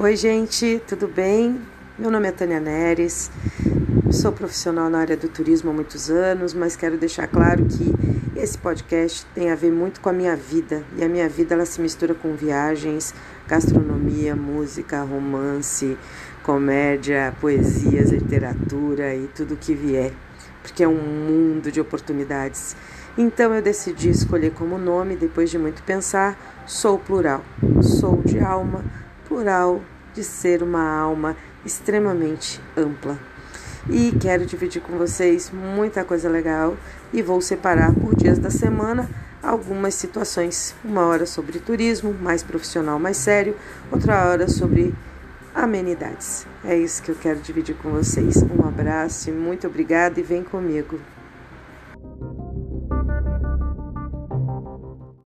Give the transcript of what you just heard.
Oi, gente, tudo bem? Meu nome é Tânia Neres, sou profissional na área do turismo há muitos anos, mas quero deixar claro que esse podcast tem a ver muito com a minha vida e a minha vida ela se mistura com viagens, gastronomia, música, romance, comédia, poesias, literatura e tudo que vier, porque é um mundo de oportunidades. Então eu decidi escolher como nome, depois de muito pensar, Sou Plural. Sou de alma plural de ser uma alma extremamente ampla. E quero dividir com vocês muita coisa legal e vou separar por dias da semana algumas situações. Uma hora sobre turismo, mais profissional, mais sério, outra hora sobre amenidades. É isso que eu quero dividir com vocês. Um abraço e muito obrigada e vem comigo.